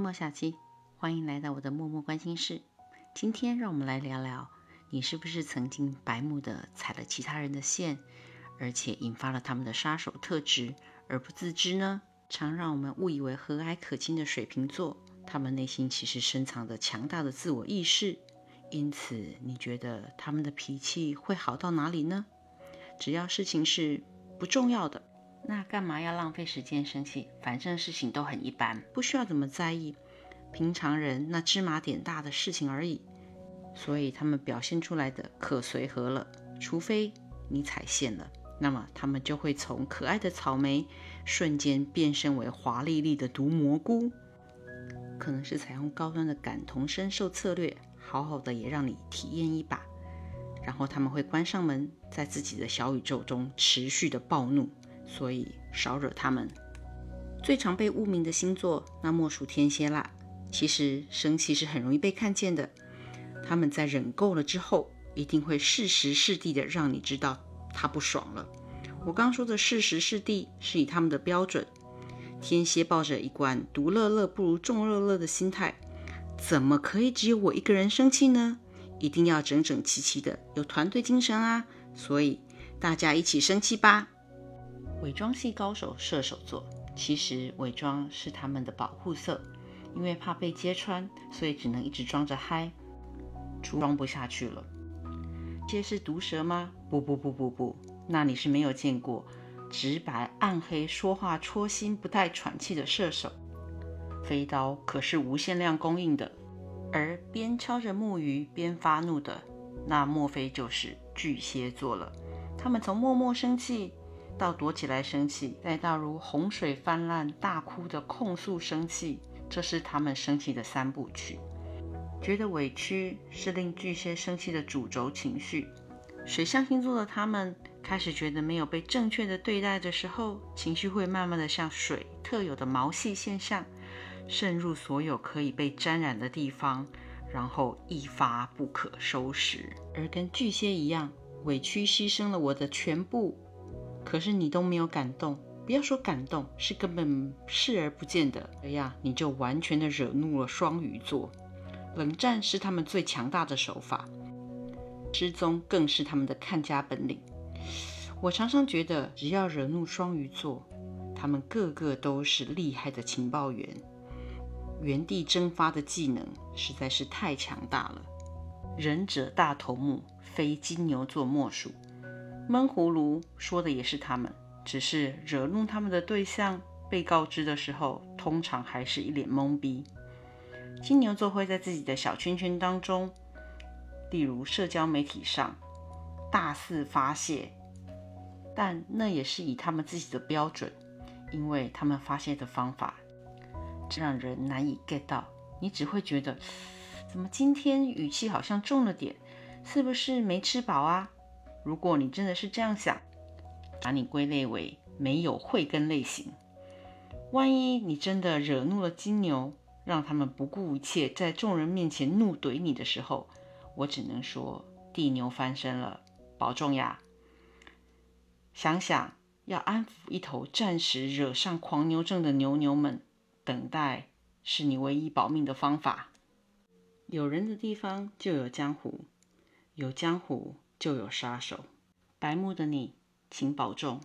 默默小七，欢迎来到我的默默关心室。今天让我们来聊聊，你是不是曾经白目的踩了其他人的线，而且引发了他们的杀手特质而不自知呢？常让我们误以为和蔼可亲的水瓶座，他们内心其实深藏着强大的自我意识。因此，你觉得他们的脾气会好到哪里呢？只要事情是不重要的。那干嘛要浪费时间生气？反正事情都很一般，不需要怎么在意。平常人那芝麻点大的事情而已，所以他们表现出来的可随和了。除非你踩线了，那么他们就会从可爱的草莓瞬间变身为华丽丽的毒蘑菇。可能是采用高端的感同身受策略，好好的也让你体验一把。然后他们会关上门，在自己的小宇宙中持续的暴怒。所以少惹他们。最常被污名的星座，那莫属天蝎啦。其实生气是很容易被看见的。他们在忍够了之后，一定会适时适地的让你知道他不爽了。我刚说的适时适地，是以他们的标准。天蝎抱着一贯独乐乐不如众乐乐的心态，怎么可以只有我一个人生气呢？一定要整整齐齐的，有团队精神啊！所以大家一起生气吧。伪装系高手射手座，其实伪装是他们的保护色，因为怕被揭穿，所以只能一直装着嗨，装不下去了。这是毒蛇吗？不不不不不，那你是没有见过直白暗黑、说话戳心、不带喘气的射手。飞刀可是无限量供应的，而边敲着木鱼边发怒的，那莫非就是巨蟹座了？他们从默默生气。到躲起来生气，再到如洪水泛滥大哭的控诉生气，这是他们生气的三部曲。觉得委屈是令巨蟹生气的主轴情绪。水象星座的他们开始觉得没有被正确的对待的时候，情绪会慢慢的像水特有的毛细现象，渗入所有可以被沾染的地方，然后一发不可收拾。而跟巨蟹一样，委屈牺牲了我的全部。可是你都没有感动，不要说感动，是根本视而不见的。哎呀你就完全的惹怒了双鱼座。冷战是他们最强大的手法，失踪更是他们的看家本领。我常常觉得，只要惹怒双鱼座，他们个个都是厉害的情报员，原地蒸发的技能实在是太强大了。忍者大头目非金牛座莫属。闷葫芦说的也是他们，只是惹怒他们的对象被告知的时候，通常还是一脸懵逼。金牛座会在自己的小圈圈当中，例如社交媒体上大肆发泄，但那也是以他们自己的标准，因为他们发泄的方法这让人难以 get 到。你只会觉得，怎么今天语气好像重了点，是不是没吃饱啊？如果你真的是这样想，把你归类为没有慧根类型。万一你真的惹怒了金牛，让他们不顾一切在众人面前怒怼你的时候，我只能说地牛翻身了，保重呀！想想要安抚一头暂时惹上狂牛症的牛牛们，等待是你唯一保命的方法。有人的地方就有江湖，有江湖。就有杀手，白目的你，请保重。